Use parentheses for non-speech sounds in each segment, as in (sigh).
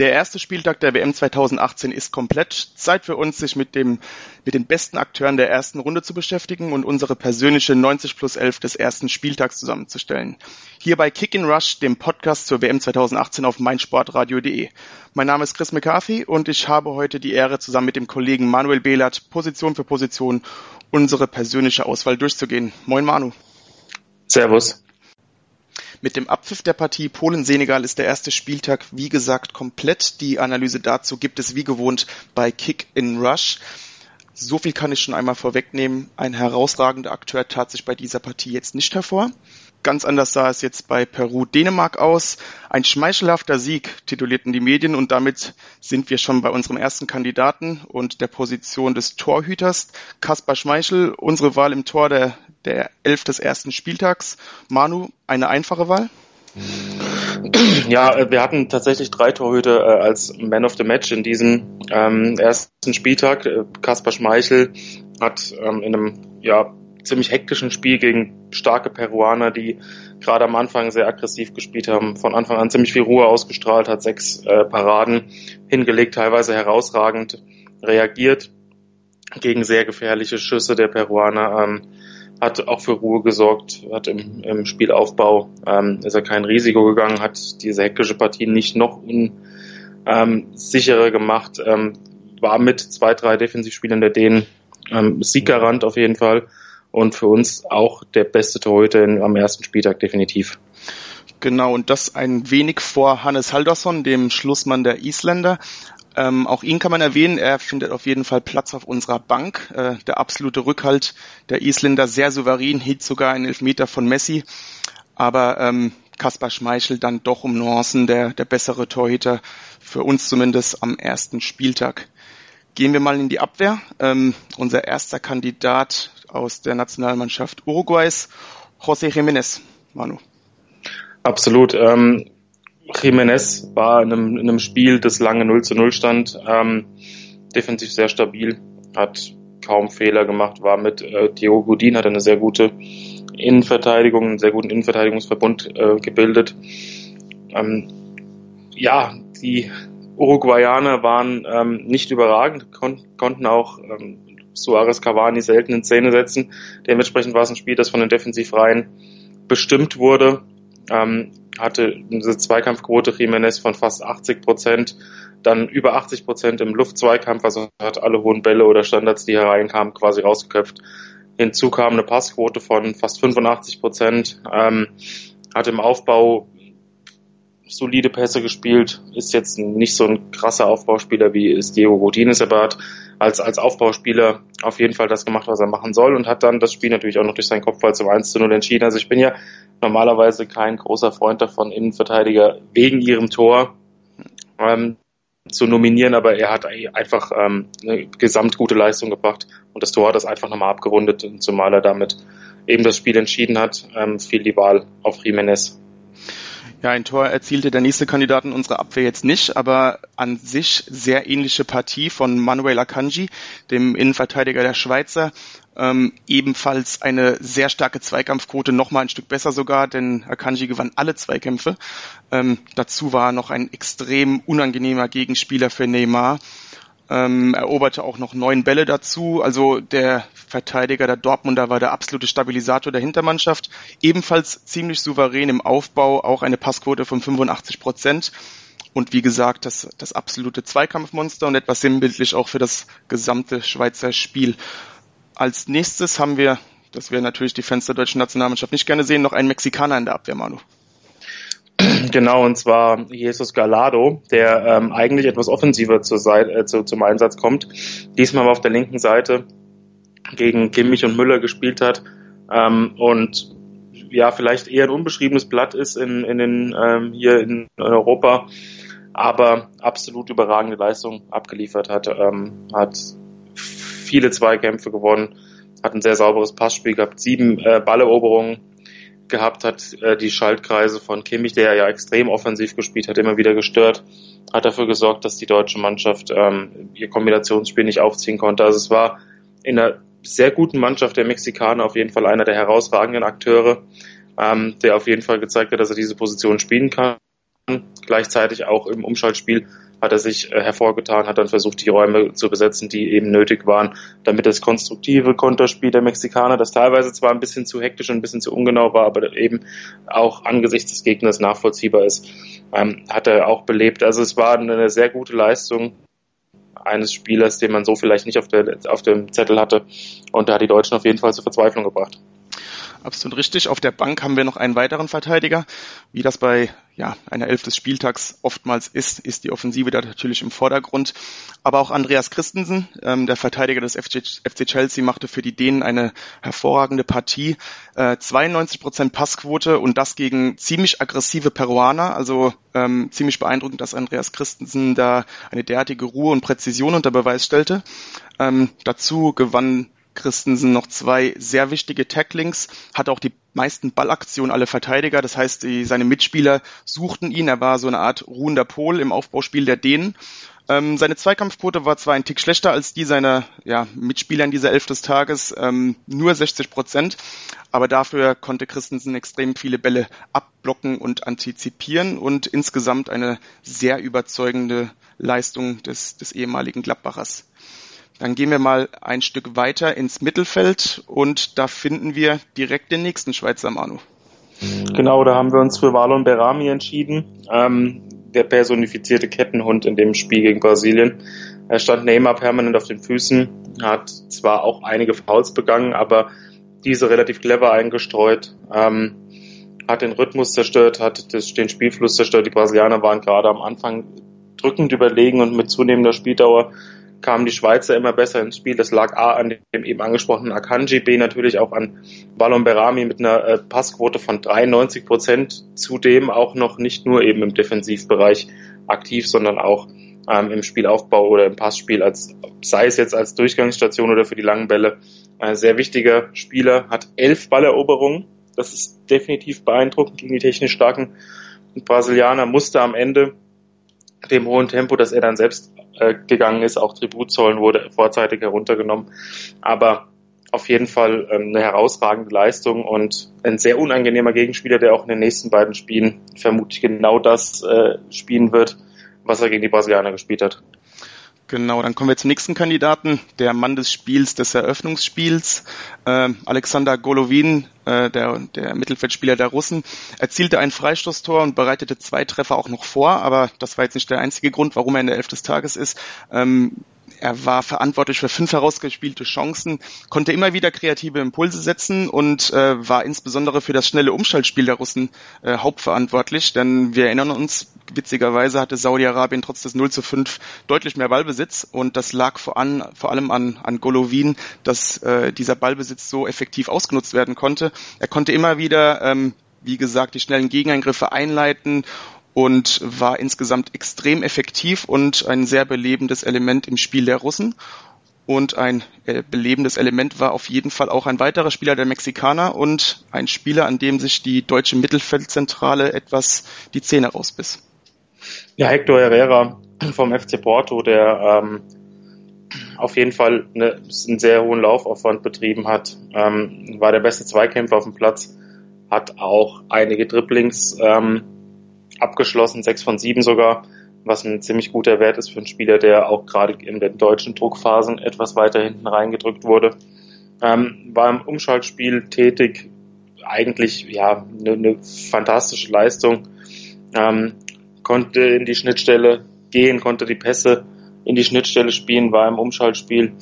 Der erste Spieltag der WM 2018 ist komplett. Zeit für uns, sich mit, dem, mit den besten Akteuren der ersten Runde zu beschäftigen und unsere persönliche 90 plus 11 des ersten Spieltags zusammenzustellen. Hier bei Kick in Rush, dem Podcast zur WM 2018 auf meinsportradio.de. Mein Name ist Chris McCarthy und ich habe heute die Ehre, zusammen mit dem Kollegen Manuel Behlert Position für Position unsere persönliche Auswahl durchzugehen. Moin Manu. Servus. Mit dem Abpfiff der Partie Polen-Senegal ist der erste Spieltag, wie gesagt, komplett. Die Analyse dazu gibt es wie gewohnt bei Kick in Rush. So viel kann ich schon einmal vorwegnehmen. Ein herausragender Akteur tat sich bei dieser Partie jetzt nicht hervor. Ganz anders sah es jetzt bei Peru-Dänemark aus. Ein schmeichelhafter Sieg titulierten die Medien und damit sind wir schon bei unserem ersten Kandidaten und der Position des Torhüters. Kaspar Schmeichel, unsere Wahl im Tor der der Elf des ersten Spieltags. Manu, eine einfache Wahl? (clears throat) Ja, äh, wir hatten tatsächlich drei Torhüter äh, als Man of the Match in diesem ähm, ersten Spieltag. Äh, Kaspar Schmeichel hat ähm, in einem ja, ziemlich hektischen Spiel gegen starke Peruaner, die gerade am Anfang sehr aggressiv gespielt haben, von Anfang an ziemlich viel Ruhe ausgestrahlt, hat sechs Paraden hingelegt, teilweise herausragend reagiert gegen sehr gefährliche Schüsse der Peruaner. Ähm, hat auch für Ruhe gesorgt, hat im, im Spielaufbau ähm, ist er kein Risiko gegangen, hat diese hektische Partie nicht noch unsicherer ähm, gemacht, ähm, war mit zwei, drei Defensivspielern der Dänen ähm, Sieggarant auf jeden Fall und für uns auch der beste Torhüter am ersten Spieltag definitiv. Genau, und das ein wenig vor Hannes Haldarsson, dem Schlussmann der Isländer. Ähm, auch ihn kann man erwähnen. Er findet auf jeden Fall Platz auf unserer Bank. Äh, der absolute Rückhalt der Isländer sehr souverän, hielt sogar einen Elfmeter von Messi. Aber ähm, Kaspar Schmeichel dann doch um Nuancen der, der bessere Torhüter, für uns zumindest am ersten Spieltag. Gehen wir mal in die Abwehr. Ähm, unser erster Kandidat aus der Nationalmannschaft Uruguays, José Jiménez. Manu. Absolut. Ähm, Jiménez war in einem, in einem Spiel, das lange 0 zu 0 stand, ähm, defensiv sehr stabil, hat kaum Fehler gemacht, war mit äh, Diego Godin, hat eine sehr gute Innenverteidigung, einen sehr guten Innenverteidigungsverbund äh, gebildet. Ähm, ja, die Uruguayaner waren ähm, nicht überragend, kon konnten auch ähm, Suarez Cavani selten in Szene setzen. Dementsprechend war es ein Spiel, das von den Defensivreihen bestimmt wurde. Ähm, hatte eine Zweikampfquote Jimenez von fast 80 Prozent, dann über 80 Prozent im Luftzweikampf, also hat alle hohen Bälle oder Standards, die hereinkamen, quasi rausgeköpft. Hinzu kam eine Passquote von fast 85 Prozent, ähm, hat im Aufbau solide Pässe gespielt, ist jetzt nicht so ein krasser Aufbauspieler wie es Diego Godinez, aber hat als, als Aufbauspieler auf jeden Fall das gemacht, was er machen soll und hat dann das Spiel natürlich auch noch durch seinen Kopfball zum 1 zu 0 entschieden. Also ich bin ja normalerweise kein großer Freund davon, Innenverteidiger wegen ihrem Tor ähm, zu nominieren, aber er hat einfach ähm, eine gesamt gute Leistung gebracht und das Tor hat das einfach nochmal abgerundet, zumal er damit eben das Spiel entschieden hat, ähm, fiel die Wahl auf Jiménez. Ja, ein Tor erzielte der nächste Kandidat in unserer Abwehr jetzt nicht, aber an sich sehr ähnliche Partie von Manuel Akanji, dem Innenverteidiger der Schweizer. Ähm, ebenfalls eine sehr starke Zweikampfquote, nochmal ein Stück besser sogar, denn Akanji gewann alle Zweikämpfe. Ähm, dazu war noch ein extrem unangenehmer Gegenspieler für Neymar ähm, eroberte auch noch neun Bälle dazu. Also der Verteidiger der Dortmunder war der absolute Stabilisator der Hintermannschaft. Ebenfalls ziemlich souverän im Aufbau, auch eine Passquote von 85 Prozent. Und wie gesagt, das, das absolute Zweikampfmonster und etwas sinnbildlich auch für das gesamte Schweizer Spiel. Als nächstes haben wir, das wir natürlich die Fans der deutschen Nationalmannschaft nicht gerne sehen, noch einen Mexikaner in der Abwehr, Manu. Genau, und zwar Jesus Galado, der ähm, eigentlich etwas offensiver zur Seite, äh, zu, zum Einsatz kommt. Diesmal auf der linken Seite gegen Kimmich und Müller gespielt hat ähm, und ja, vielleicht eher ein unbeschriebenes Blatt ist in, in den, ähm, hier in Europa, aber absolut überragende Leistung abgeliefert hat, ähm, hat viele Zweikämpfe gewonnen, hat ein sehr sauberes Passspiel gehabt, sieben äh, Balleroberungen gehabt hat, äh, die Schaltkreise von Kimmich, der ja extrem offensiv gespielt hat, immer wieder gestört, hat dafür gesorgt, dass die deutsche Mannschaft ähm, ihr Kombinationsspiel nicht aufziehen konnte. Also es war in einer sehr guten Mannschaft der Mexikaner auf jeden Fall einer der herausragenden Akteure, ähm, der auf jeden Fall gezeigt hat, dass er diese Position spielen kann. Gleichzeitig auch im Umschaltspiel hat er sich äh, hervorgetan, hat dann versucht, die Räume zu besetzen, die eben nötig waren, damit das konstruktive Konterspiel der Mexikaner, das teilweise zwar ein bisschen zu hektisch und ein bisschen zu ungenau war, aber eben auch angesichts des Gegners nachvollziehbar ist, ähm, hat er auch belebt. Also es war eine sehr gute Leistung eines Spielers, den man so vielleicht nicht auf, der, auf dem Zettel hatte. Und da hat die Deutschen auf jeden Fall zur Verzweiflung gebracht. Absolut richtig. Auf der Bank haben wir noch einen weiteren Verteidiger. Wie das bei ja, einer Elf des Spieltags oftmals ist, ist die Offensive da natürlich im Vordergrund. Aber auch Andreas Christensen, ähm, der Verteidiger des FC, FC, Chelsea, machte für die Dänen eine hervorragende Partie. Äh, 92 Prozent Passquote und das gegen ziemlich aggressive Peruaner. Also ähm, ziemlich beeindruckend, dass Andreas Christensen da eine derartige Ruhe und Präzision unter Beweis stellte. Ähm, dazu gewann Christensen noch zwei sehr wichtige Tacklings, hatte auch die meisten Ballaktionen alle Verteidiger. Das heißt, die, seine Mitspieler suchten ihn. Er war so eine Art ruhender Pol im Aufbauspiel der Dänen. Ähm, seine Zweikampfquote war zwar ein Tick schlechter als die seiner ja, Mitspieler in dieser Elf des Tages, ähm, nur 60 Prozent, aber dafür konnte Christensen extrem viele Bälle abblocken und antizipieren und insgesamt eine sehr überzeugende Leistung des, des ehemaligen Gladbachers. Dann gehen wir mal ein Stück weiter ins Mittelfeld und da finden wir direkt den nächsten Schweizer Manu. Genau, da haben wir uns für Walon Berami entschieden, ähm, der personifizierte Kettenhund in dem Spiel gegen Brasilien. Er stand Neymar permanent auf den Füßen, hat zwar auch einige Fouls begangen, aber diese relativ clever eingestreut, ähm, hat den Rhythmus zerstört, hat das, den Spielfluss zerstört. Die Brasilianer waren gerade am Anfang drückend überlegen und mit zunehmender Spieldauer kamen die Schweizer immer besser ins Spiel. Das lag A an dem eben angesprochenen Akanji, B natürlich auch an Ballon Berami mit einer äh, Passquote von 93 Prozent. Zudem auch noch nicht nur eben im Defensivbereich aktiv, sondern auch ähm, im Spielaufbau oder im Passspiel, als, sei es jetzt als Durchgangsstation oder für die langen Bälle. Ein sehr wichtiger Spieler, hat elf Balleroberungen. Das ist definitiv beeindruckend gegen die technisch starken Brasilianer. Musste am Ende dem hohen Tempo, das er dann selbst äh, gegangen ist. Auch Tributzollen wurde vorzeitig heruntergenommen. Aber auf jeden Fall ähm, eine herausragende Leistung und ein sehr unangenehmer Gegenspieler, der auch in den nächsten beiden Spielen vermutlich genau das äh, spielen wird, was er gegen die Brasilianer gespielt hat. Genau, dann kommen wir zum nächsten Kandidaten, der Mann des Spiels, des Eröffnungsspiels. Äh, Alexander Golovin, äh, der, der Mittelfeldspieler der Russen, erzielte ein Freistoßtor und bereitete zwei Treffer auch noch vor, aber das war jetzt nicht der einzige Grund, warum er in der Elf des Tages ist. Ähm, er war verantwortlich für fünf herausgespielte Chancen, konnte immer wieder kreative Impulse setzen und äh, war insbesondere für das schnelle Umschaltspiel der Russen äh, hauptverantwortlich. Denn wir erinnern uns, witzigerweise hatte Saudi-Arabien trotz des 0 zu 5 deutlich mehr Ballbesitz und das lag vor, an, vor allem an, an Golovin, dass äh, dieser Ballbesitz so effektiv ausgenutzt werden konnte. Er konnte immer wieder ähm, wie gesagt, die schnellen Gegeneingriffe einleiten und war insgesamt extrem effektiv und ein sehr belebendes Element im Spiel der Russen. Und ein äh, belebendes Element war auf jeden Fall auch ein weiterer Spieler der Mexikaner und ein Spieler, an dem sich die deutsche Mittelfeldzentrale etwas die Zähne rausbiss. Ja, Hector Herrera vom FC Porto, der ähm, auf jeden Fall eine, einen sehr hohen Laufaufwand betrieben hat, ähm, war der beste Zweikämpfer auf dem Platz, hat auch einige Dribblings ähm, abgeschlossen, sechs von sieben sogar, was ein ziemlich guter Wert ist für einen Spieler, der auch gerade in den deutschen Druckphasen etwas weiter hinten reingedrückt wurde. Ähm, war im Umschaltspiel tätig, eigentlich ja eine, eine fantastische Leistung. Ähm, konnte in die Schnittstelle gehen, konnte die Pässe in die Schnittstelle spielen, war im Umschaltspiel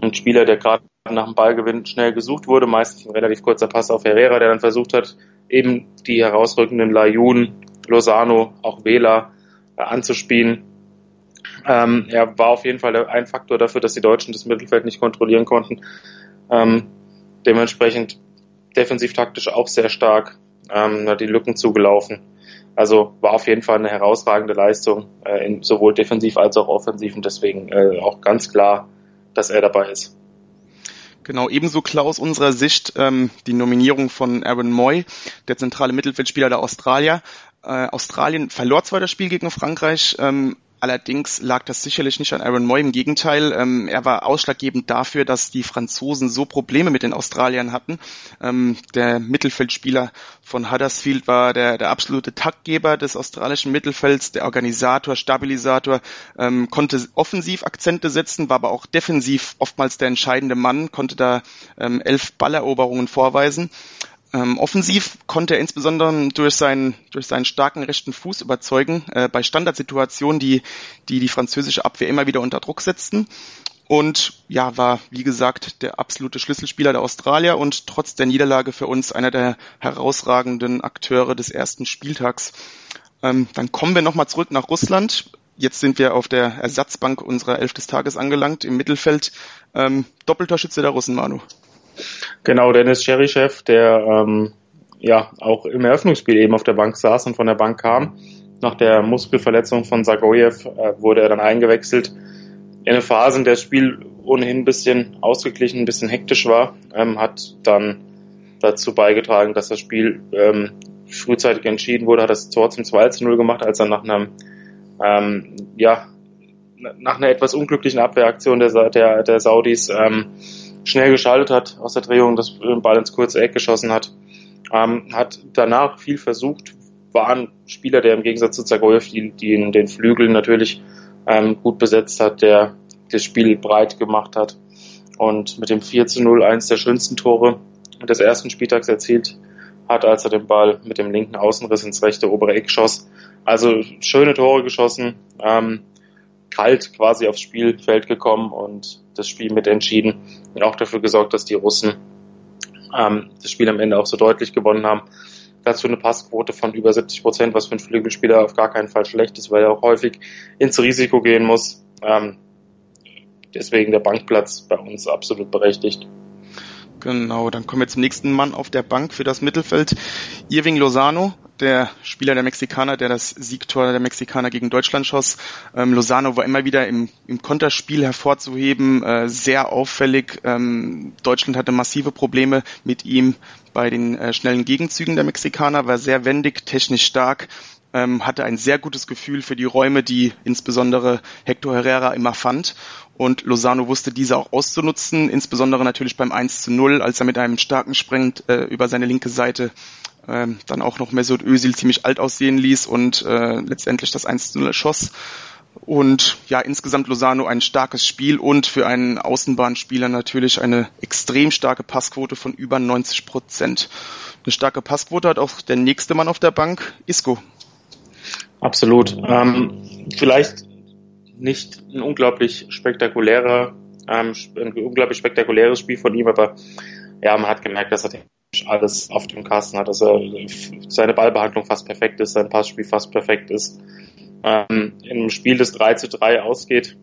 ein Spieler, der gerade nach dem Ballgewinn schnell gesucht wurde, meistens ein relativ kurzer Pass auf Herrera, der dann versucht hat, eben die herausrückenden Layun Lozano, auch Wähler äh, anzuspielen. Ähm, er war auf jeden Fall ein Faktor dafür, dass die Deutschen das Mittelfeld nicht kontrollieren konnten. Ähm, dementsprechend defensiv-taktisch auch sehr stark, ähm, hat die Lücken zugelaufen. Also war auf jeden Fall eine herausragende Leistung, äh, in, sowohl defensiv als auch offensiv und deswegen äh, auch ganz klar, dass er dabei ist. Genau, ebenso klar aus unserer Sicht ähm, die Nominierung von Aaron Moy, der zentrale Mittelfeldspieler der Australier. Äh, Australien verlor zwar das Spiel gegen Frankreich, ähm, Allerdings lag das sicherlich nicht an Aaron Moy. Im Gegenteil, ähm, er war ausschlaggebend dafür, dass die Franzosen so Probleme mit den Australiern hatten. Ähm, der Mittelfeldspieler von Huddersfield war der, der absolute Taktgeber des australischen Mittelfelds, der Organisator, Stabilisator, ähm, konnte offensiv Akzente setzen, war aber auch defensiv oftmals der entscheidende Mann, konnte da ähm, elf Balleroberungen vorweisen. Ähm, offensiv konnte er insbesondere durch seinen, durch seinen starken rechten Fuß überzeugen, äh, bei Standardsituationen, die, die die französische Abwehr immer wieder unter Druck setzten. Und ja, war, wie gesagt, der absolute Schlüsselspieler der Australier und trotz der Niederlage für uns einer der herausragenden Akteure des ersten Spieltags. Ähm, dann kommen wir nochmal zurück nach Russland. Jetzt sind wir auf der Ersatzbank unserer Elf des Tages angelangt, im Mittelfeld. Ähm, Doppeltorschütze der Russen, Manu. Genau, Dennis Cherischew, der ähm, ja auch im Eröffnungsspiel eben auf der Bank saß und von der Bank kam. Nach der Muskelverletzung von Zagoyev äh, wurde er dann eingewechselt. In eine Phase, in der das Spiel ohnehin ein bisschen ausgeglichen, ein bisschen hektisch war, ähm, hat dann dazu beigetragen, dass das Spiel ähm, frühzeitig entschieden wurde, hat das Tor zum 2 zu 0 gemacht, als er nach einem ähm, ja, nach einer etwas unglücklichen Abwehraktion der, der, der Saudis ähm, schnell geschaltet hat aus der Drehung, das Ball ins kurze Eck geschossen hat. Ähm, hat danach viel versucht, war ein Spieler, der im Gegensatz zu Zagoyev die, die in den Flügeln natürlich ähm, gut besetzt hat, der das Spiel breit gemacht hat und mit dem 4 zu 0 eins der schönsten Tore des ersten Spieltags erzielt hat, als er den Ball mit dem linken Außenriss ins rechte obere Eck schoss. Also schöne Tore geschossen, ähm, kalt quasi aufs Spielfeld gekommen und das Spiel mit entschieden und auch dafür gesorgt, dass die Russen ähm, das Spiel am Ende auch so deutlich gewonnen haben. Dazu eine Passquote von über 70 Prozent, was für einen Flügelspieler auf gar keinen Fall schlecht ist, weil er auch häufig ins Risiko gehen muss. Ähm, deswegen der Bankplatz bei uns absolut berechtigt. Genau, dann kommen wir zum nächsten Mann auf der Bank für das Mittelfeld. Irving Lozano, der Spieler der Mexikaner, der das Siegtor der Mexikaner gegen Deutschland schoss. Ähm, Lozano war immer wieder im, im Konterspiel hervorzuheben, äh, sehr auffällig. Ähm, Deutschland hatte massive Probleme mit ihm bei den äh, schnellen Gegenzügen der Mexikaner, war sehr wendig, technisch stark, ähm, hatte ein sehr gutes Gefühl für die Räume, die insbesondere Hector Herrera immer fand. Und Lozano wusste diese auch auszunutzen, insbesondere natürlich beim 1 zu 0, als er mit einem starken Sprint äh, über seine linke Seite ähm, dann auch noch Mesut Özil ziemlich alt aussehen ließ und äh, letztendlich das 1 zu 0 schoss. Und ja, insgesamt Lozano ein starkes Spiel und für einen Außenbahnspieler natürlich eine extrem starke Passquote von über 90 Prozent. Eine starke Passquote hat auch der nächste Mann auf der Bank, Isco. Absolut. Ähm, vielleicht nicht ein unglaublich spektakulärer, ähm, ein unglaublich spektakuläres Spiel von ihm, aber ja, man hat gemerkt, dass er alles auf dem Kasten hat, dass er seine Ballbehandlung fast perfekt ist, sein Passspiel fast perfekt ist. Ähm, Im Spiel, das 3 zu 3 ausgeht,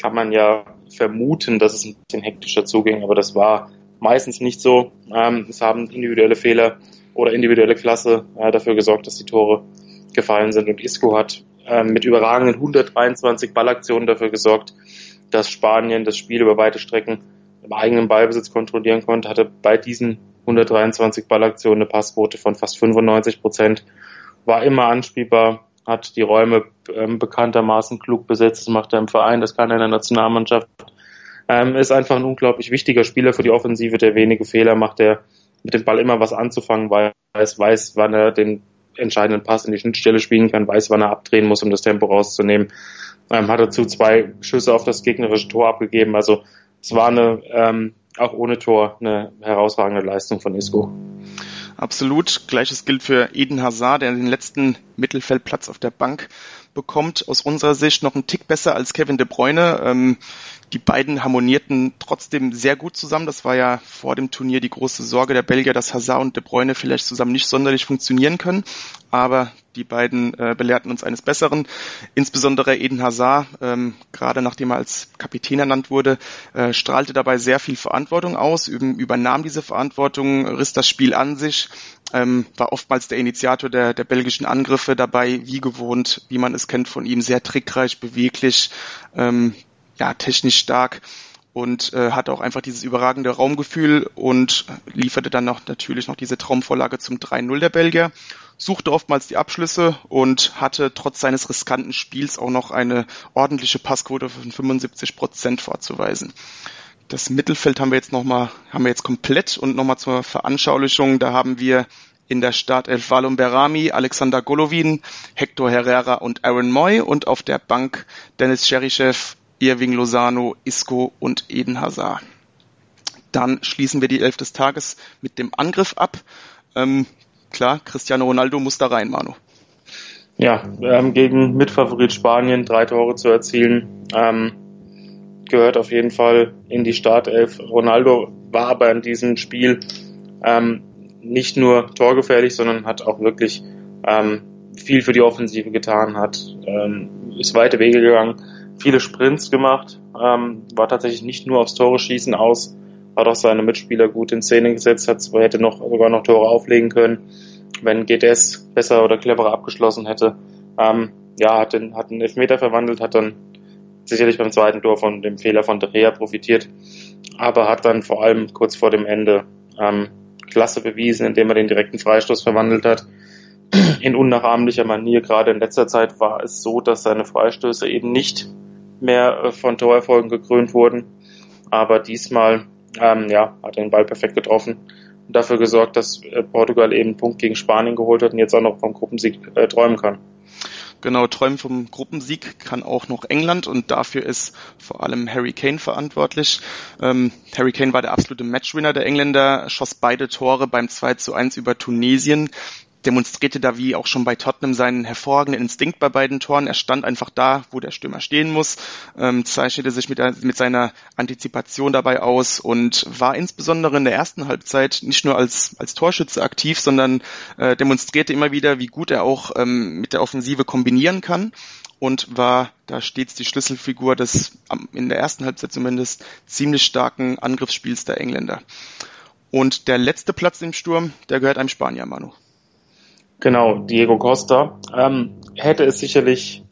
kann man ja vermuten, dass es ein bisschen hektischer zuging, aber das war meistens nicht so. Ähm, es haben individuelle Fehler oder individuelle Klasse äh, dafür gesorgt, dass die Tore gefallen sind und Isco hat äh, mit überragenden 123 Ballaktionen dafür gesorgt, dass Spanien das Spiel über weite Strecken im eigenen Ballbesitz kontrollieren konnte, hatte bei diesen 123 Ballaktionen eine Passquote von fast 95 Prozent, war immer anspielbar, hat die Räume ähm, bekanntermaßen klug besetzt, das macht er im Verein, das kann er in der Nationalmannschaft. Ähm, ist einfach ein unglaublich wichtiger Spieler für die Offensive, der wenige Fehler macht, der mit dem Ball immer was anzufangen weiß, weiß, wann er den entscheidenden Pass in die Schnittstelle spielen kann, weiß, wann er abdrehen muss, um das Tempo rauszunehmen. Ähm, hat dazu zwei Schüsse auf das gegnerische Tor abgegeben. Also es war eine ähm, auch ohne Tor eine herausragende Leistung von Isco. Absolut. Gleiches gilt für Eden Hazard, der den letzten Mittelfeldplatz auf der Bank bekommt. Aus unserer Sicht noch einen Tick besser als Kevin De Bruyne. Ähm, die beiden harmonierten trotzdem sehr gut zusammen. Das war ja vor dem Turnier die große Sorge der Belgier, dass Hazard und De Bruyne vielleicht zusammen nicht sonderlich funktionieren können. Aber die beiden äh, belehrten uns eines Besseren. Insbesondere Eden Hazard, ähm, gerade nachdem er als Kapitän ernannt wurde, äh, strahlte dabei sehr viel Verantwortung aus, übernahm diese Verantwortung, riss das Spiel an sich, ähm, war oftmals der Initiator der, der belgischen Angriffe dabei, wie gewohnt, wie man es kennt von ihm, sehr trickreich, beweglich, ähm, ja, technisch stark. Und äh, hatte auch einfach dieses überragende Raumgefühl und lieferte dann noch natürlich noch diese Traumvorlage zum 3-0 der Belgier, suchte oftmals die Abschlüsse und hatte trotz seines riskanten Spiels auch noch eine ordentliche Passquote von 75 Prozent vorzuweisen. Das Mittelfeld haben wir jetzt nochmal, haben wir jetzt komplett und nochmal zur Veranschaulichung, da haben wir in der Startelf Valum Berami, Alexander Golovin, Hector Herrera und Aaron Moy und auf der Bank Dennis Cherichev, Irving Lozano, Isco und Eden Hazard. Dann schließen wir die Elf des Tages mit dem Angriff ab. Ähm, klar, Cristiano Ronaldo muss da rein, Manu. Ja, ähm, gegen Mitfavorit Spanien drei Tore zu erzielen, ähm, gehört auf jeden Fall in die Startelf. Ronaldo war aber in diesem Spiel ähm, nicht nur torgefährlich, sondern hat auch wirklich ähm, viel für die Offensive getan, hat ähm, ist weite Wege gegangen, viele Sprints gemacht, ähm, war tatsächlich nicht nur aufs Tore schießen aus, hat auch seine Mitspieler gut in Szene gesetzt, hat hätte noch sogar noch Tore auflegen können, wenn GTS besser oder cleverer abgeschlossen hätte. Ähm, ja, hat den, hat einen Elfmeter verwandelt, hat dann sicherlich beim zweiten Tor von dem Fehler von De Gea profitiert, aber hat dann vor allem kurz vor dem Ende ähm, Klasse bewiesen, indem er den direkten Freistoß verwandelt hat. In unnachahmlicher Manier, gerade in letzter Zeit, war es so, dass seine Freistöße eben nicht mehr äh, von Torerfolgen gekrönt wurden. Aber diesmal ähm, ja, hat den Ball perfekt getroffen und dafür gesorgt, dass äh, Portugal eben einen Punkt gegen Spanien geholt hat und jetzt auch noch vom Gruppensieg äh, träumen kann. Genau, träumen vom Gruppensieg kann auch noch England und dafür ist vor allem Harry Kane verantwortlich. Ähm, Harry Kane war der absolute Matchwinner der Engländer, schoss beide Tore beim 2 zu 1 über Tunesien demonstrierte da wie auch schon bei Tottenham seinen hervorragenden Instinkt bei beiden Toren. Er stand einfach da, wo der Stürmer stehen muss, ähm, zeichnete sich mit, mit seiner Antizipation dabei aus und war insbesondere in der ersten Halbzeit nicht nur als, als Torschütze aktiv, sondern äh, demonstrierte immer wieder, wie gut er auch ähm, mit der Offensive kombinieren kann und war da stets die Schlüsselfigur des in der ersten Halbzeit zumindest ziemlich starken Angriffsspiels der Engländer. Und der letzte Platz im Sturm, der gehört einem Spanier, Manu. Genau, Diego Costa ähm, hätte es sicherlich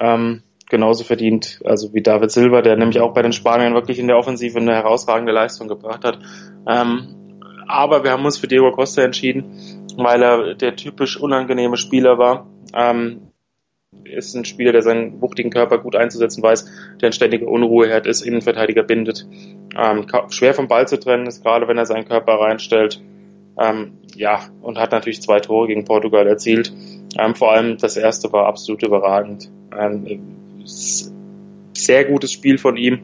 ähm, genauso verdient, also wie David Silva, der nämlich auch bei den Spaniern wirklich in der Offensive eine herausragende Leistung gebracht hat. Ähm, aber wir haben uns für Diego Costa entschieden, weil er der typisch unangenehme Spieler war. Ähm, ist ein Spieler, der seinen wuchtigen Körper gut einzusetzen weiß, der eine ständige Unruhe hat, ist, Innenverteidiger bindet. Ähm, schwer vom Ball zu trennen ist, gerade wenn er seinen Körper reinstellt. Ähm, ja, und hat natürlich zwei Tore gegen Portugal erzielt. Ähm, vor allem das erste war absolut überragend. Ähm, sehr gutes Spiel von ihm.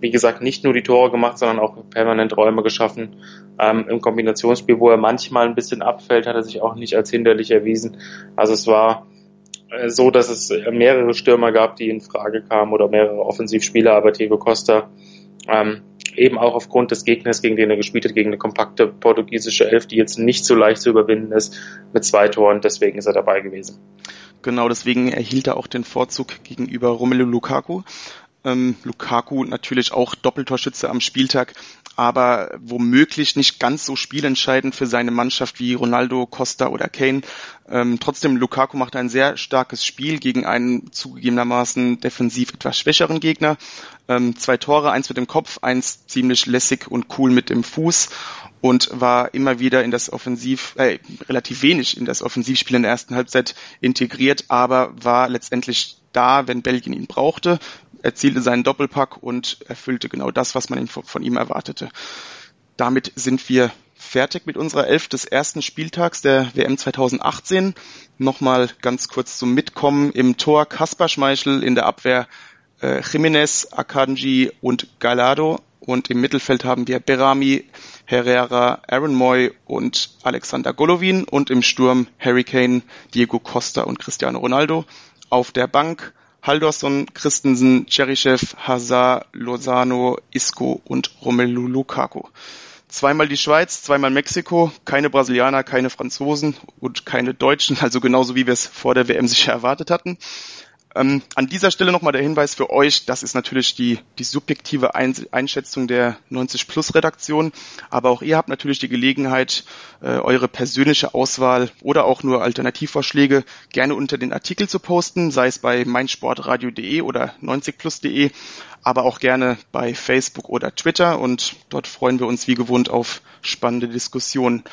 Wie gesagt, nicht nur die Tore gemacht, sondern auch permanent Räume geschaffen. Ähm, Im Kombinationsspiel, wo er manchmal ein bisschen abfällt, hat er sich auch nicht als hinderlich erwiesen. Also es war äh, so, dass es mehrere Stürmer gab, die in Frage kamen oder mehrere Offensivspieler, aber Diego Costa ähm, eben auch aufgrund des Gegners, gegen den er gespielt hat, gegen eine kompakte portugiesische Elf, die jetzt nicht so leicht zu überwinden ist, mit zwei Toren. Deswegen ist er dabei gewesen. Genau, deswegen erhielt er auch den Vorzug gegenüber Romelu Lukaku. Ähm, Lukaku natürlich auch Doppeltorschütze am Spieltag, aber womöglich nicht ganz so spielentscheidend für seine Mannschaft wie Ronaldo, Costa oder Kane. Ähm, trotzdem, Lukaku macht ein sehr starkes Spiel gegen einen zugegebenermaßen defensiv etwas schwächeren Gegner. Ähm, zwei Tore, eins mit dem Kopf, eins ziemlich lässig und cool mit dem Fuß und war immer wieder in das Offensiv, äh, relativ wenig in das Offensivspiel in der ersten Halbzeit integriert, aber war letztendlich da, wenn Belgien ihn brauchte, erzielte seinen Doppelpack und erfüllte genau das, was man von ihm erwartete. Damit sind wir fertig mit unserer Elf des ersten Spieltags der WM 2018. Nochmal ganz kurz zum Mitkommen. Im Tor Kaspar Schmeichel, in der Abwehr äh, Jiménez, Akanji und Galado. Und im Mittelfeld haben wir Berami, Herrera, Aaron Moy und Alexander Golovin. Und im Sturm Harry Kane, Diego Costa und Cristiano Ronaldo. Auf der Bank Haldorsson, Christensen, Cherichev, Hazard, Lozano, Isco und Romelu Lukaku. Zweimal die Schweiz, zweimal Mexiko, keine Brasilianer, keine Franzosen und keine Deutschen, also genauso wie wir es vor der WM sicher erwartet hatten. Ähm, an dieser Stelle nochmal der Hinweis für euch, das ist natürlich die, die subjektive Einschätzung der 90 Plus Redaktion, aber auch ihr habt natürlich die Gelegenheit, äh, eure persönliche Auswahl oder auch nur Alternativvorschläge gerne unter den Artikel zu posten, sei es bei meinsportradio.de oder 90plus.de, aber auch gerne bei Facebook oder Twitter. Und dort freuen wir uns wie gewohnt auf spannende Diskussionen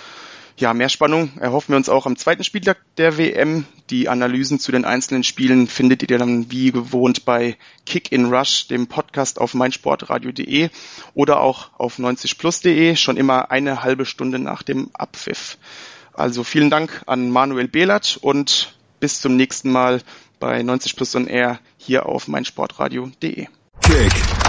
ja, mehr Spannung erhoffen wir uns auch am zweiten Spieltag der WM. Die Analysen zu den einzelnen Spielen findet ihr dann wie gewohnt bei Kick in Rush, dem Podcast auf meinsportradio.de oder auch auf 90plus.de, schon immer eine halbe Stunde nach dem Abpfiff. Also vielen Dank an Manuel Behlert und bis zum nächsten Mal bei 90 Plus on Air hier auf meinsportradio.de. Kick